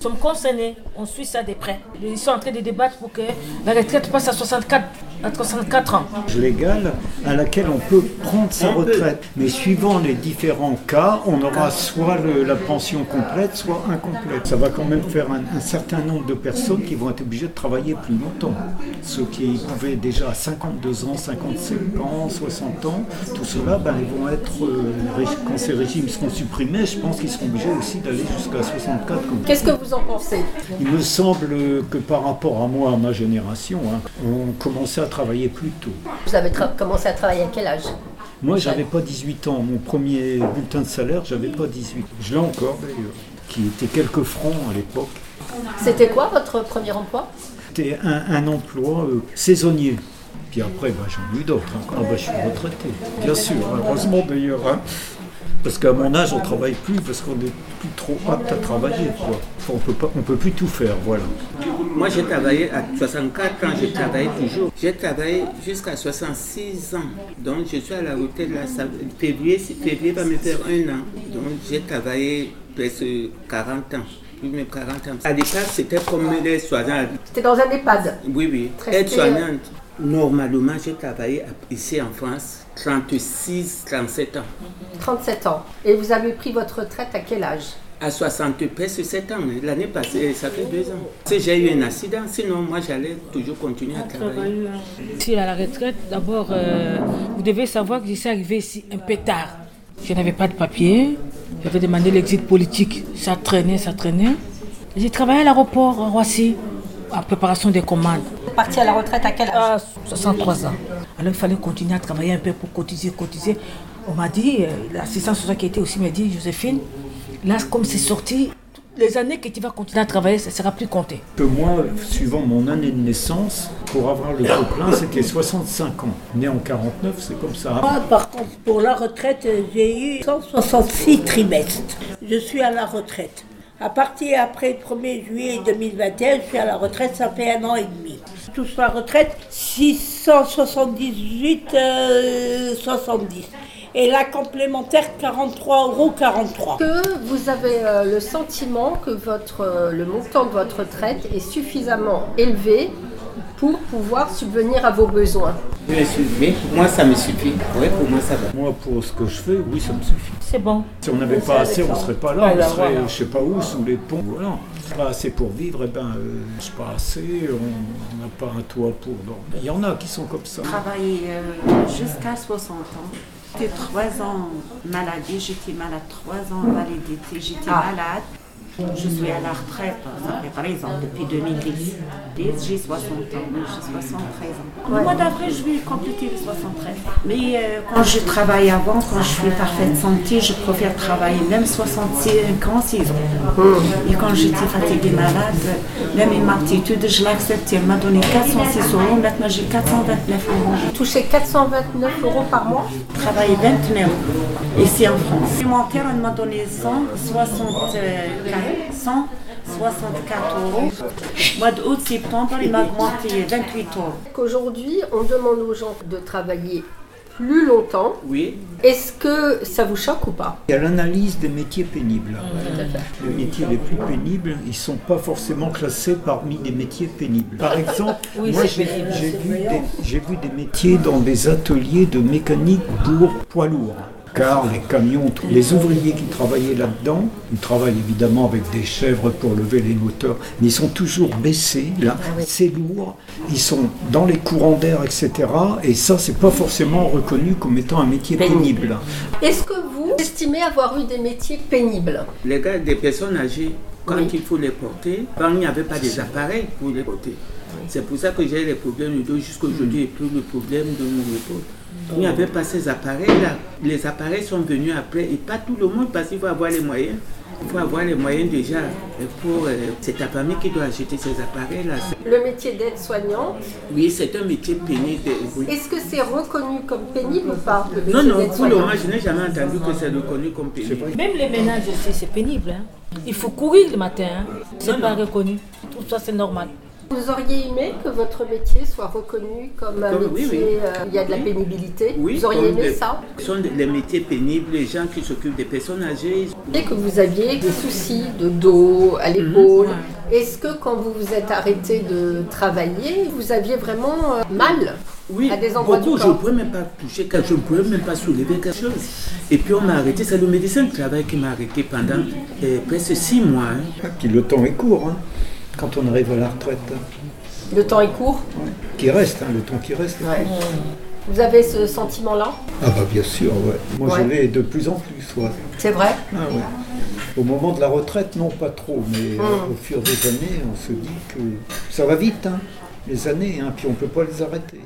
Nous sommes concernés, on suit ça de près. Ils sont en train de débattre pour que la retraite passe à 64, à 64 ans. légale à laquelle on peut prendre sa retraite. Mais suivant les différents cas, on aura soit le- la pension complète, soit incomplète. Ça va quand même faire un, un certain nombre de personnes qui vont être obligées de travailler plus longtemps. Ceux qui pouvaient déjà à 52 ans, 55 ans, 60 ans, tout cela, ben, ils vont être, euh, quand ces régimes seront supprimés, je pense qu'ils seront obligés aussi d'aller jusqu'à 64. comme Qu'est-ce que vous en pensez il me semble que par rapport à moi, à ma génération, hein, on commençait à travailler plus tôt. Vous avez commencé à travailler à quel âge Moi, j'avais pas 18 ans. Mon premier bulletin de salaire, j'avais pas 18. Je l'ai encore d'ailleurs, qui était quelques francs à l'époque. C'était quoi votre premier emploi C'était un, un emploi euh, saisonnier. Puis après, bah, j'en ai eu d'autres. hein. Ah, bah, je suis retraité, bien sûr, heureusement d'ailleurs. hein. Parce qu'à mon âge, on travaille plus parce qu'on n'est plus trop apte à travailler. Quoi. Enfin, on peut pas, on peut plus tout faire, voilà. Moi, j'ai travaillé à 64 ans, j'ai travaillé toujours. J'ai travaillé jusqu'à 66 ans. Donc, je suis à la retraite là. ça- février, février va me faire un an. Donc, j'ai travaillé presque 40 ans. Plus de 40 ans. À l'époque, c'était comme les soignants. C'était dans un EHPAD. Oui, oui. Aide-soignante. Normalement, j'ai travaillé ici en France 36, 37 ans. 37 ans. Et vous avez pris votre retraite à quel âge? À 60, presque 7 ans. mais L'année passée, ça fait 2 ans. Si j'ai eu un accident, sinon moi j'allais toujours continuer à travailler. Si à la retraite, d'abord, euh, vous devez savoir que je suis arrivé ici un peu tard. Je n'avais pas de papier. J'avais demandé l'exit politique. Ça traînait, ça traînait. J'ai travaillé à l'aéroport à Roissy, en préparation des commandes. Parti à la retraite à quel âge? À 63 ans. Alors il fallait continuer à travailler un peu pour cotiser, cotiser. On m'a dit, euh, l'assistant social qui était aussi m'a dit, Joséphine, là comme c'est sorti, les années que tu vas continuer à travailler, ça ne sera plus compté. Que moi, suivant mon année de naissance, pour avoir le taux plein, c'était 65 ans. Né en 49, c'est comme ça. Moi, par contre, pour la retraite, j'ai eu 166 trimestres. Je suis à la retraite. À partir après le 1er juillet 2021, je suis à la retraite, ça fait un an et demi. Je touche la retraite 678,70 euh, 70. Et la complémentaire 43,43 euros. que vous avez euh, le sentiment que votre, euh, le montant de votre retraite est suffisamment élevé pour pouvoir subvenir à vos besoins? Pour moi ça me suffit. Oui, pour moi ça va. Moi, pour ce que je fais, oui, ça me suffit. C'est bon. Si on n'avait pas assez, on ne serait pas là. Voilà, On serait, voilà. je sais pas où, sous les ponts. Voilà. Pas assez pour vivre, et ben, euh, c'est pas assez. On n'a pas un toit pour dormir. Il y en a qui sont comme ça. travaillé euh, jusqu'à 60 ans. J'étais trois ans maladie, j'étais malade trois ans invalidité, j'étais Ah. malade. Je suis à la retraite, ça fait par exemple depuis 2010. J'ai 60 ans, j'ai 73 ans. Au mois d'avril, je vais compléter les 73. Mais euh, quand je travaille avant, quand je suis parfaite santé, je préfère travailler même 65 ans, 6 ans. Et quand j'étais fatiguée, malade, même une aptitude, je l'acceptais. Elle m'a donné 406 euros, maintenant j'ai 429 euros. Vous touchez 429 euros par mois J'ai travaillé 29 ici en France. Alimentaire, elle m'a donné 164, 164 euros. Mois d'août, septembre, il m'a augmenté 28 euros. Qu'aujourd'hui, on demande aux gens de travailler plus longtemps. Oui, Est-ce que ça vous choque ou pas? Il y a l'analyse des métiers pénibles. Les métiers les plus pénibles, ils ne sont pas forcément classés parmi des métiers pénibles. Par exemple, Oui, moi j'ai vu, vu des métiers dans des ateliers de mécanique pour poids lourds. Car les camions, tous les ouvriers qui travaillaient là-dedans, ils travaillent évidemment avec des chèvres pour lever les moteurs, mais ils sont toujours baissés, là, c'est lourd, ils sont dans les courants d'air, etc. Et ça, c'est pas forcément reconnu comme étant un métier pénible. Est-ce que vous estimez avoir eu des métiers pénibles? Les gars, des personnes âgées, quand il faut les porter, quand il n'y avait pas des appareils pour les porter. C'est pour ça que j'ai les problèmes de dos jusqu'à aujourd'hui et plus le problème de mon épaule. Il n'y avait pas ces appareils-là. Les appareils sont venus après et pas tout le monde parce qu'il faut avoir les moyens. Il faut avoir les moyens déjà. Pour, euh, c'est ta famille qui doit acheter ces appareils-là. Le métier d'aide-soignante, Oui, c'est un métier pénible. Oui. est-ce que c'est reconnu comme pénible ou pas le Non, non, pour le moment, je n'ai jamais entendu que c'est reconnu comme pénible. Même les ménages aussi, c'est pénible. hein. Il faut courir le matin. hein. C'est pas reconnu. Tout ça, c'est normal. Vous auriez aimé que votre métier soit reconnu comme un Comme- métier, oui. euh, il y a de la pénibilité? Oui, Vous auriez aimé les- ça? Ce sont les métiers pénibles, les gens qui s'occupent des personnes âgées. Et que vous aviez des soucis de dos, à l'épaule. Est-ce que quand vous vous êtes arrêté de travailler, vous aviez vraiment euh, mal Oui, à des endroits beaucoup, du je ne corps? pouvais même pas toucher, je ne pouvais même pas soulever quelque chose. Et puis on m'a arrêté, c'est le médecin du travail qui m'a arrêté pendant euh, presque six mois. hein. Puis le temps est court, hein, quand on arrive à la retraite. Le temps est court Ouais. Qui reste, hein, le temps qui reste. Vous avez ce sentiment-là Ah bah bien sûr, ouais. Moi je l'ai de plus en plus, ouais. C'est vrai Ah. Au moment de la retraite, non pas trop, mais euh, au fur des années, on se dit que ça va vite, hein, les années, hein, puis on ne peut pas les arrêter.